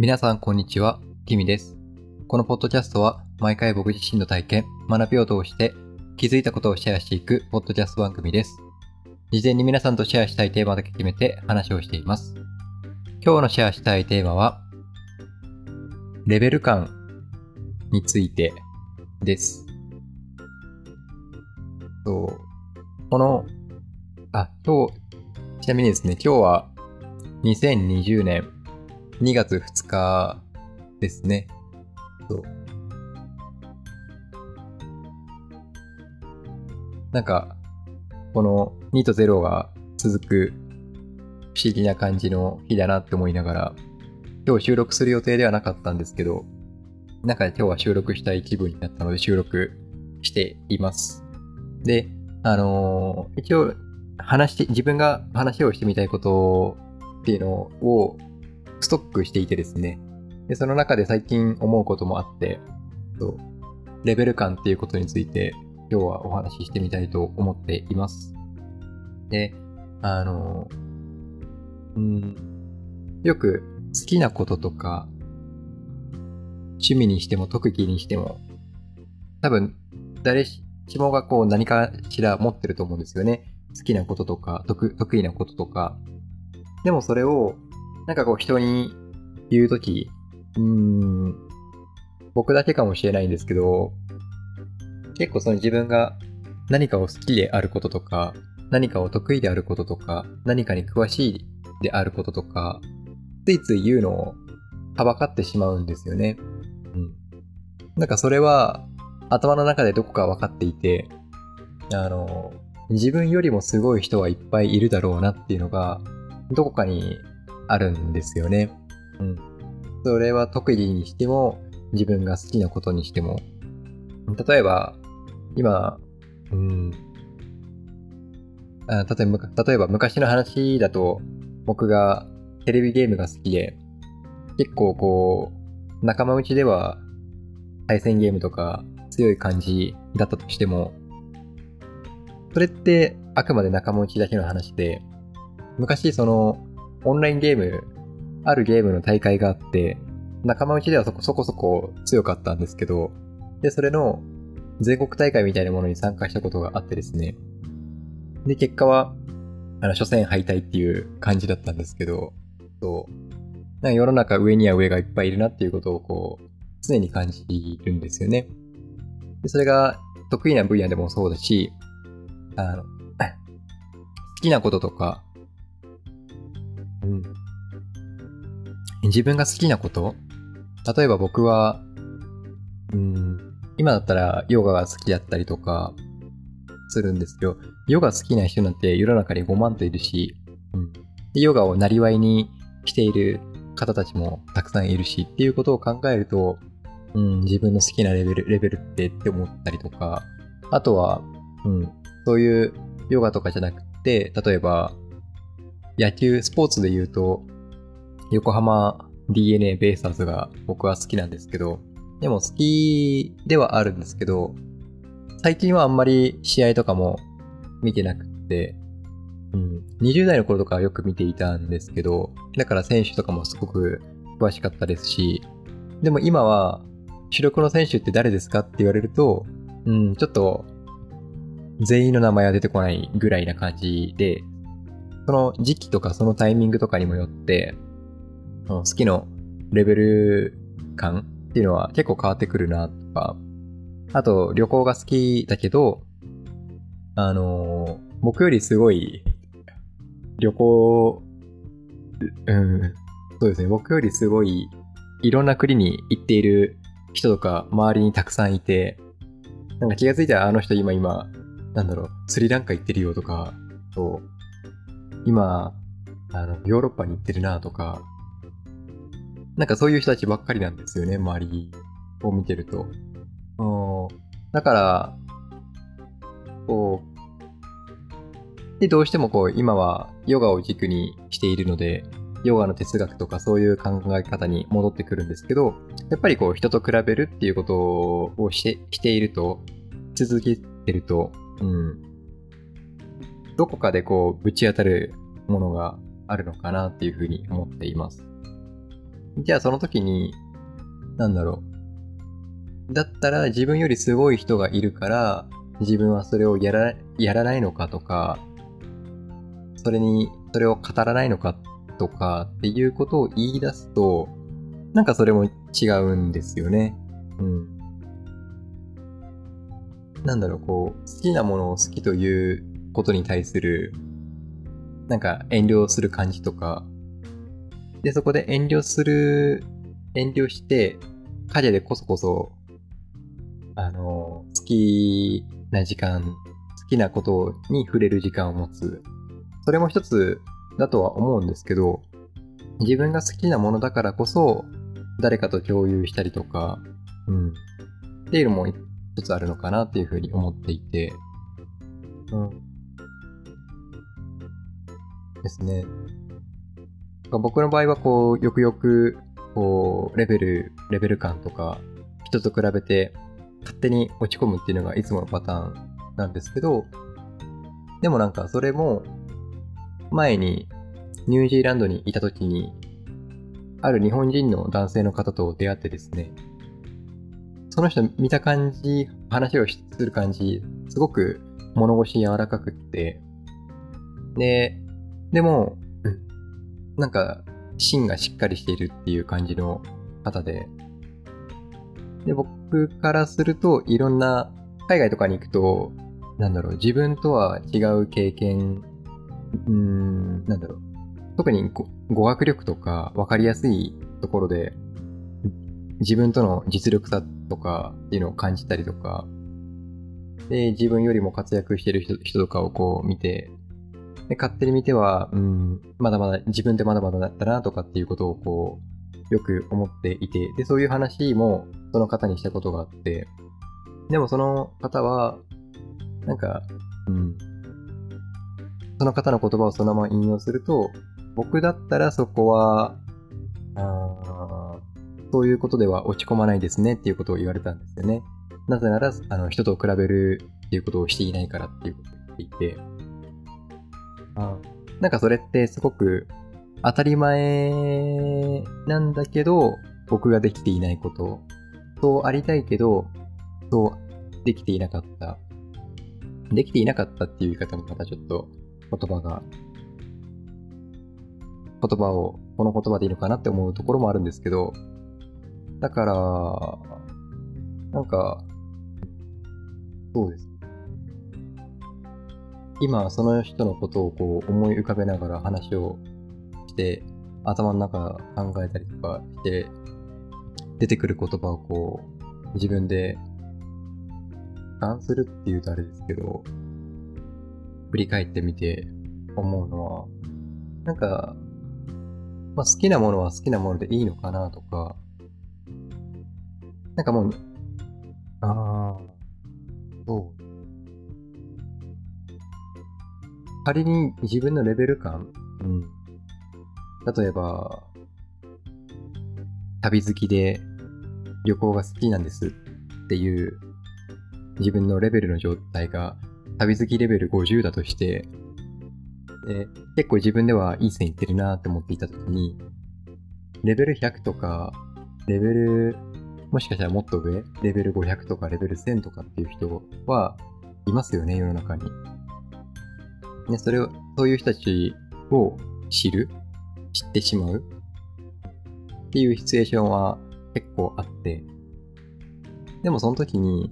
皆さんこんにちは、キミです。このポッドキャストは毎回僕自身の体験、学びを通して気づいたことをシェアしていくポッドキャスト番組です。事前に皆さんとシェアしたいテーマだけ決めて話をしています。今日のシェアしたいテーマは、レベル感についてです。そう。この、あ、今日、ちなみにですね、今日は2020年2月2日ですね。そう。なんか、この2と0が続く不思議な感じの日だなって思いながら、今日収録する予定ではなかったんですけど、なんか今日は収録したい気分になったので収録しています。で、あのー一応話して、自分が話をしてみたいことっていうのをストックしていてですね。で、その中で最近思うこともあって、そうレベル感っていうことについて今日はお話ししてみたいと思っています。で、あの、うん、よく好きなこととか、趣味にしても特技にしても、多分誰しもがこう何かしら持ってると思うんですよね。好きなこととか、得意なこととか。でもそれをなんかこう人に言うとき、うーん、僕だけかもしれないんですけど、結構その自分が何かを好きであることとか、何かを得意であることとか、何かに詳しいであることとか、ついつい言うのをはばかってしまうんですよね。うん。なんかそれは頭の中でどこか分かっていて、あの、自分よりもすごい人はいっぱいいるだろうなっていうのが、どこかにあるんですよね。うん。それは特技にしても、自分が好きなことにしても。例えば、今、うん。例え、例えば昔の話だと、僕がテレビゲームが好きで、結構こう、仲間内では対戦ゲームとか強い感じだったとしても、それってあくまで仲間内だけの話で、昔そのオンラインゲーム、あるゲームの大会があって、仲間内ではそこそこそこ強かったんですけど、で、それの全国大会みたいなものに参加したことがあってですね。で、結果は、あの、初戦敗退っていう感じだったんですけど、そう。なんか世の中上には上がいっぱいいるなっていうことをこう、常に感じるんですよね。で、それが得意な分野でもそうだし、あの、好きなこととか、自分が好きなこと例えば僕は、うん、今だったらヨガが好きだったりとかするんですよ。ヨガ好きな人なんて世の中に5万といるし、うん、でヨガをなりわいにしている方たちもたくさんいるしっていうことを考えると、うん、自分の好きなレベル、レベルってって思ったりとか、あとは、うん、そういうヨガとかじゃなくて、例えば、野球、スポーツで言うと、横浜 DNA ベイスターズが僕は好きなんですけど、でも好きではあるんですけど、最近はあんまり試合とかも見てなくって、うん、20代の頃とかはよく見ていたんですけど、だから選手とかもすごく詳しかったですし、でも今は主力の選手って誰ですかって言われると、うん、ちょっと全員の名前は出てこないぐらいな感じで、その時期とかそのタイミングとかにもよって、好きのレベル感っていうのは結構変わってくるなとか、あと旅行が好きだけど、あのー僕よりすごい旅行、うん、そうですね、僕よりすごいいろんな国に行っている人とか周りにたくさんいて、なんか気がついたらあの人今今、なんだろう、スリランカ行ってるよとか、そう、今、あの、ヨーロッパに行ってるなとか、なんかそういう人たちばっかりなんですよね、周りを見てると。だから、こう、で、どうしてもこう、今はヨガを軸にしているので、ヨガの哲学とかそういう考え方に戻ってくるんですけど、やっぱりこう、人と比べるっていうことをしてしていると、続けてると、うん、どこかでこう、ぶち当たるものがあるのかなっていうふうに思っています。じゃあその時に、なんだろう。だったら自分よりすごい人がいるから、自分はそれをやら、やらないのかとか、それに、それを語らないのかとかっていうことを言い出すと、なんかそれも違うんですよね。うん。なんだろう、こう、好きなものを好きということに対する、なんか遠慮する感じとか、で、そこで遠慮する、遠慮して、影でこそこそ、あの、好きな時間、好きなことに触れる時間を持つ。それも一つだとは思うんですけど、自分が好きなものだからこそ、誰かと共有したりとか、うん。っていうのも一つあるのかなっていうふうに思っていて、うん。ですね。僕の場合はこう、よくよく、こう、レベル、レベル感とか、人と比べて、勝手に落ち込むっていうのがいつものパターンなんですけど、でもなんかそれも、前にニュージーランドにいた時に、ある日本人の男性の方と出会ってですね、その人見た感じ、話をする感じ、すごく物腰柔らかくって、で、でも、うん。なんか、芯がしっかりしているっていう感じの方で、で、僕からすると、いろんな、海外とかに行くと、なんだろう、自分とは違う経験、うーん、なんだろう、特に語語学力とか分かりやすいところで、自分との実力差とかっていうのを感じたりとか、で、自分よりも活躍してる人人とかをこう見て、で、勝手に見ては、うん、まだまだ、自分ってまだまだだったなとかっていうことをこう、よく思っていて、で、そういう話もその方にしたことがあって、でもその方は、なんか、うん、その方の言葉をそのまま引用すると、僕だったらそこは、あそういうことでは落ち込まないですねっていうことを言われたんですよね。なぜなら、あの、人と比べるっていうことをしていないからっていうことを言っていて、なんかそれってすごく当たり前なんだけど、僕ができていないこと。そうありたいけど、そうできていなかった。できていなかったっていう言い方もまたちょっと言葉が、言葉を、この言葉でいいのかなって思うところもあるんですけど、だから、なんか、そうです。今、その人のことをこう思い浮かべながら話をして、頭の中考えたりとかして、出てくる言葉をこう、自分で、勘するっていうとあれですけど、振り返ってみて思うのは、なんか、まあ、好きなものは好きなものでいいのかなとか、なんかもう、ああ、そう。仮に自分のレベル感、うん。例えば、旅好きで旅行が好きなんですっていう自分のレベルの状態が旅好きレベル50だとして、で結構自分ではいい線いってるなって思っていたときに、レベル100とか、レベル、もしかしたらもっと上、レベル500とかレベル1000とかっていう人はいますよね、世の中に。ね、それを、そういう人たちを知る知ってしまうっていうシチュエーションは結構あって、でもその時に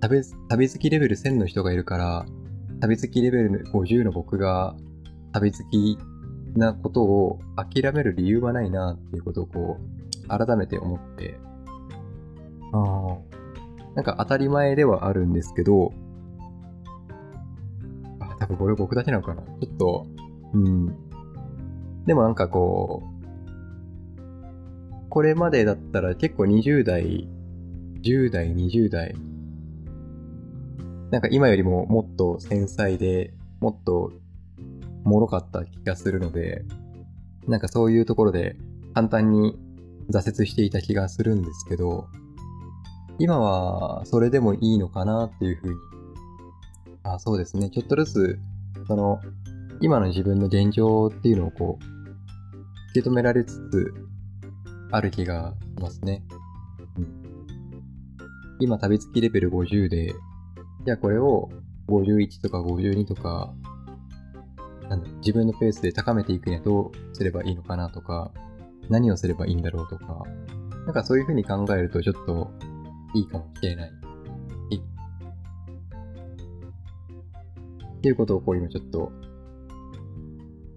旅、旅好きレベル1000の人がいるから、旅好きレベル50の僕が旅好きなことを諦める理由はないなっていうことをこう、改めて思って、ああ、なんか当たり前ではあるんですけど、多分これ僕だけなのかな。ちょっと、うん。でもなんかこう、これまでだったら結構20代、10代、20代、なんか今よりももっと繊細で、もっと脆かった気がするので、なんかそういうところで簡単に挫折していた気がするんですけど、今はそれでもいいのかなっていうふうに、あ、そうですね。ちょっとずつ、その、今の自分の現状っていうのをこう、受け止められつつある気がしますね。うん、今、旅付きレベル50で、じゃあこれを51とか52とか、なんだ自分のペースで高めていくにはどうすればいいのかなとか、何をすればいいんだろうとか、なんかそういうふうに考えるとちょっといいかもしれない。っていうことをこう今ちょっと、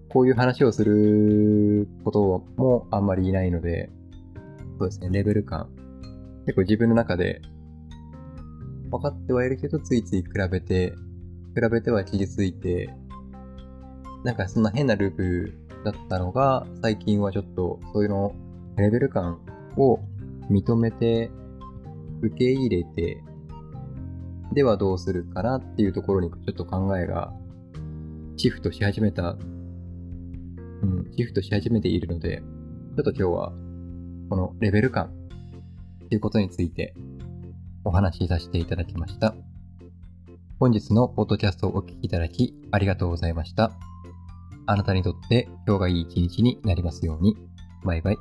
こういう話をすることもあんまりいないので、そうですね、レベル感。結構自分の中で分かってはいるけど、ついつい比べて、比べては傷ついて、なんかそんな変なループだったのが、最近はちょっとそういうの、レベル感を認めて、受け入れて、ではどうするかなっていうところにちょっと考えがシフトし始めた、うん、シフトし始めているので、ちょっと今日はこのレベル感っていうことについてお話しさせていただきました。本日のポッドキャストをお聞きいただきありがとうございました。あなたにとって今日がいい一日になりますように。バイバイ。